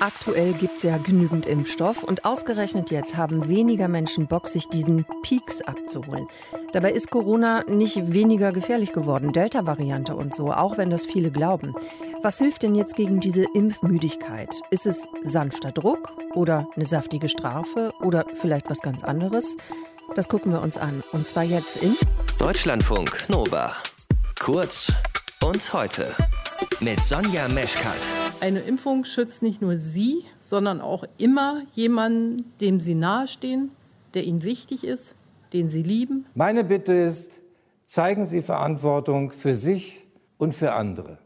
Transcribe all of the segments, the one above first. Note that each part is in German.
Aktuell gibt es ja genügend Impfstoff und ausgerechnet jetzt haben weniger Menschen Bock, sich diesen Peaks abzuholen. Dabei ist Corona nicht weniger gefährlich geworden, Delta-Variante und so, auch wenn das viele glauben. Was hilft denn jetzt gegen diese Impfmüdigkeit? Ist es sanfter Druck oder eine saftige Strafe oder vielleicht was ganz anderes? Das gucken wir uns an. Und zwar jetzt in Deutschlandfunk Nova. Kurz und heute mit Sonja Meschkat. Eine Impfung schützt nicht nur Sie, sondern auch immer jemanden, dem Sie nahestehen, der Ihnen wichtig ist, den Sie lieben. Meine Bitte ist, zeigen Sie Verantwortung für sich und für andere.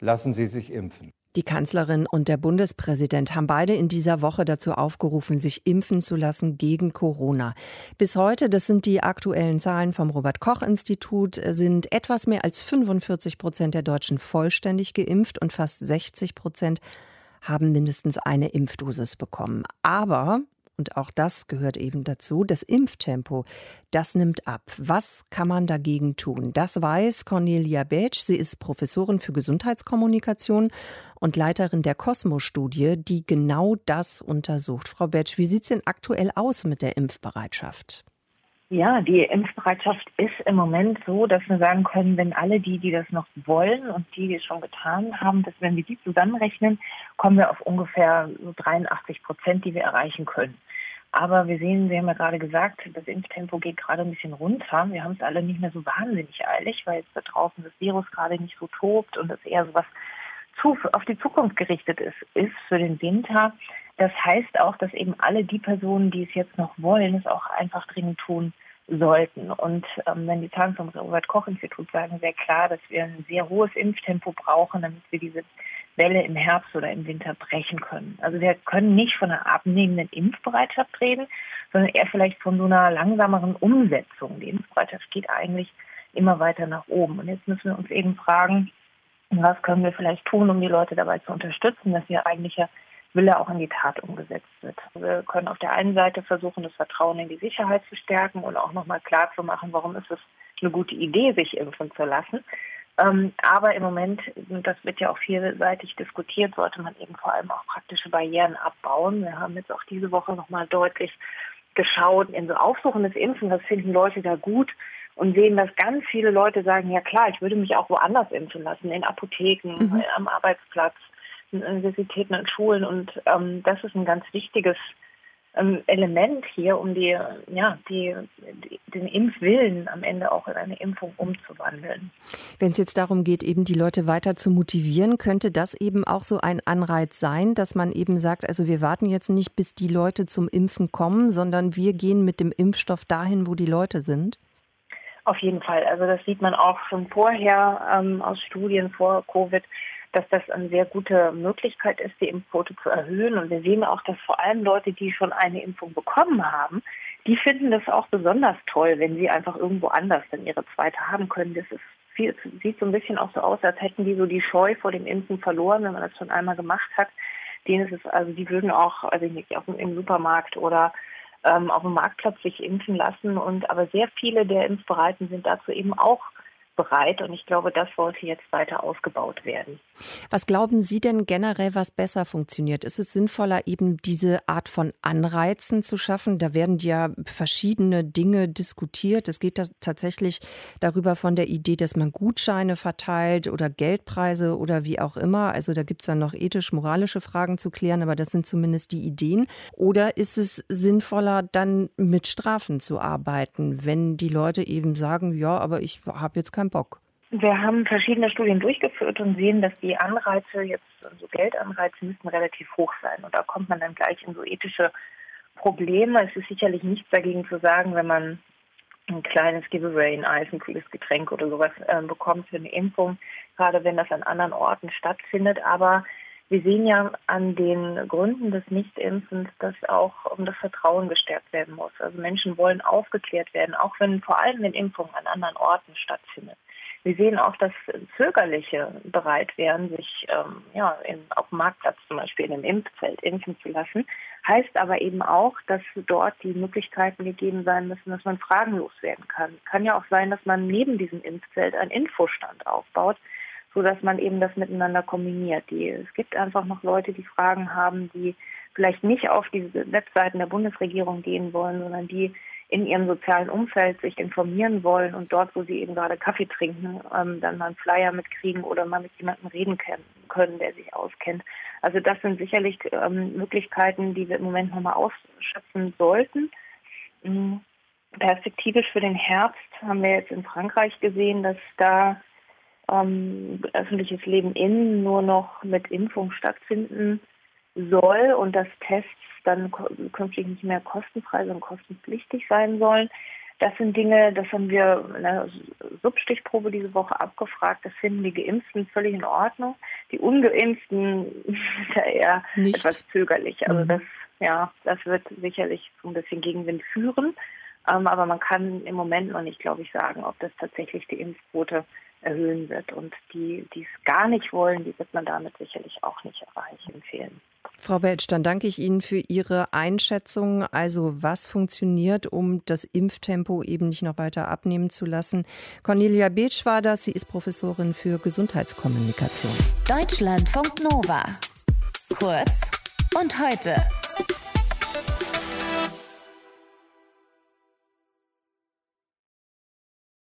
Lassen Sie sich impfen. Die Kanzlerin und der Bundespräsident haben beide in dieser Woche dazu aufgerufen, sich impfen zu lassen gegen Corona. Bis heute, das sind die aktuellen Zahlen vom Robert Koch Institut, sind etwas mehr als 45 Prozent der Deutschen vollständig geimpft und fast 60 Prozent haben mindestens eine Impfdosis bekommen. Aber und auch das gehört eben dazu, das Impftempo, das nimmt ab. Was kann man dagegen tun? Das weiß Cornelia Betsch. Sie ist Professorin für Gesundheitskommunikation und Leiterin der Cosmo-Studie, die genau das untersucht. Frau Betsch, wie sieht es denn aktuell aus mit der Impfbereitschaft? Ja, die Impfbereitschaft ist im Moment so, dass wir sagen können, wenn alle die, die das noch wollen und die, die es schon getan haben, dass wenn wir die zusammenrechnen, kommen wir auf ungefähr so 83 Prozent, die wir erreichen können. Aber wir sehen, Sie haben ja gerade gesagt, das Impftempo geht gerade ein bisschen runter. Wir haben es alle nicht mehr so wahnsinnig eilig, weil jetzt da draußen das Virus gerade nicht so tobt und es eher so was auf die Zukunft gerichtet ist, ist für den Winter. Das heißt auch, dass eben alle die Personen, die es jetzt noch wollen, es auch einfach dringend tun sollten. Und ähm, wenn die Zahlen vom Robert-Koch-Institut sagen sehr klar, dass wir ein sehr hohes Impftempo brauchen, damit wir diese Welle im Herbst oder im Winter brechen können. Also wir können nicht von einer abnehmenden Impfbereitschaft reden, sondern eher vielleicht von so einer langsameren Umsetzung. Die Impfbereitschaft geht eigentlich immer weiter nach oben. Und jetzt müssen wir uns eben fragen, was können wir vielleicht tun, um die Leute dabei zu unterstützen, dass ihr eigentlicher Wille auch in die Tat umgesetzt wird. Wir können auf der einen Seite versuchen, das Vertrauen in die Sicherheit zu stärken und auch nochmal klar zu machen, warum ist es eine gute Idee, sich impfen zu lassen. Ähm, aber im Moment, das wird ja auch vielseitig diskutiert, sollte man eben vor allem auch praktische Barrieren abbauen. Wir haben jetzt auch diese Woche nochmal deutlich geschaut in so aufsuchendes Impfen, was finden Leute da gut und sehen, dass ganz viele Leute sagen, ja klar, ich würde mich auch woanders impfen lassen, in Apotheken, mhm. am Arbeitsplatz, in Universitäten und Schulen. Und ähm, das ist ein ganz wichtiges ähm, Element hier, um die, ja, die, die, den Impfwillen am Ende auch in eine Impfung umzuwandeln. Wenn es jetzt darum geht, eben die Leute weiter zu motivieren, könnte das eben auch so ein Anreiz sein, dass man eben sagt, also wir warten jetzt nicht, bis die Leute zum Impfen kommen, sondern wir gehen mit dem Impfstoff dahin, wo die Leute sind? Auf jeden Fall. Also das sieht man auch schon vorher ähm, aus Studien vor Covid dass das eine sehr gute Möglichkeit ist, die Impfquote zu erhöhen. Und wir sehen auch, dass vor allem Leute, die schon eine Impfung bekommen haben, die finden das auch besonders toll, wenn sie einfach irgendwo anders dann ihre zweite haben können. Das ist viel, sieht so ein bisschen auch so aus, als hätten die so die Scheu vor dem Impfen verloren, wenn man das schon einmal gemacht hat. Denen ist es, also die würden auch, also nicht, auf, im Supermarkt oder ähm, auf dem Marktplatz sich impfen lassen. Und aber sehr viele der Impfbereiten sind dazu eben auch bereit und ich glaube, das sollte jetzt weiter ausgebaut werden. Was glauben Sie denn generell, was besser funktioniert? Ist es sinnvoller, eben diese Art von Anreizen zu schaffen? Da werden ja verschiedene Dinge diskutiert. Es geht tatsächlich darüber von der Idee, dass man Gutscheine verteilt oder Geldpreise oder wie auch immer. Also da gibt es dann noch ethisch-moralische Fragen zu klären, aber das sind zumindest die Ideen. Oder ist es sinnvoller, dann mit Strafen zu arbeiten, wenn die Leute eben sagen, ja, aber ich habe jetzt Bock? Wir haben verschiedene Studien durchgeführt und sehen, dass die Anreize jetzt, also Geldanreize müssen relativ hoch sein. Und da kommt man dann gleich in so ethische Probleme. Es ist sicherlich nichts dagegen zu sagen, wenn man ein kleines Giveaway, ein Eis, ein kühles Getränk oder sowas äh, bekommt für eine Impfung, gerade wenn das an anderen Orten stattfindet. Aber wir sehen ja an den Gründen des Nichtimpfens, dass auch um das Vertrauen gestärkt werden muss. Also Menschen wollen aufgeklärt werden, auch wenn vor allem wenn Impfungen an anderen Orten stattfindet. Wir sehen auch, dass Zögerliche bereit wären, sich ähm, ja, in, auf dem Marktplatz zum Beispiel in einem Impfzelt impfen zu lassen. Heißt aber eben auch, dass dort die Möglichkeiten gegeben sein müssen, dass man fragenlos werden kann. Kann ja auch sein, dass man neben diesem Impfzelt einen Infostand aufbaut, so dass man eben das miteinander kombiniert. Die, es gibt einfach noch Leute, die Fragen haben, die vielleicht nicht auf diese Webseiten der Bundesregierung gehen wollen, sondern die in ihrem sozialen Umfeld sich informieren wollen und dort, wo sie eben gerade Kaffee trinken, ähm, dann mal einen Flyer mitkriegen oder mal mit jemandem reden können, der sich auskennt. Also das sind sicherlich ähm, Möglichkeiten, die wir im Moment nochmal ausschöpfen sollten. Mhm. Perspektivisch für den Herbst haben wir jetzt in Frankreich gesehen, dass da ähm, öffentliches Leben innen nur noch mit Impfung stattfinden soll und dass Tests dann künftig nicht mehr kostenfrei, sondern kostenpflichtig sein sollen. Das sind Dinge, das haben wir in der Substichprobe diese Woche abgefragt. Das finden die Geimpften völlig in Ordnung. Die Ungeimpften ist ja eher Nicht. etwas zögerlich. Also mhm. das, ja, das wird sicherlich so ein bisschen Gegenwind führen. Ähm, aber man kann im Moment noch nicht, glaube ich, sagen, ob das tatsächlich die Impfquote erhöhen wird. Und die, die es gar nicht wollen, die wird man damit sicherlich auch nicht erreichen, empfehlen. Frau Beltsch, dann danke ich Ihnen für Ihre Einschätzung. Also was funktioniert, um das Impftempo eben nicht noch weiter abnehmen zu lassen? Cornelia Beetsch war das. Sie ist Professorin für Gesundheitskommunikation. Deutschlandfunk Nova. Kurz und heute.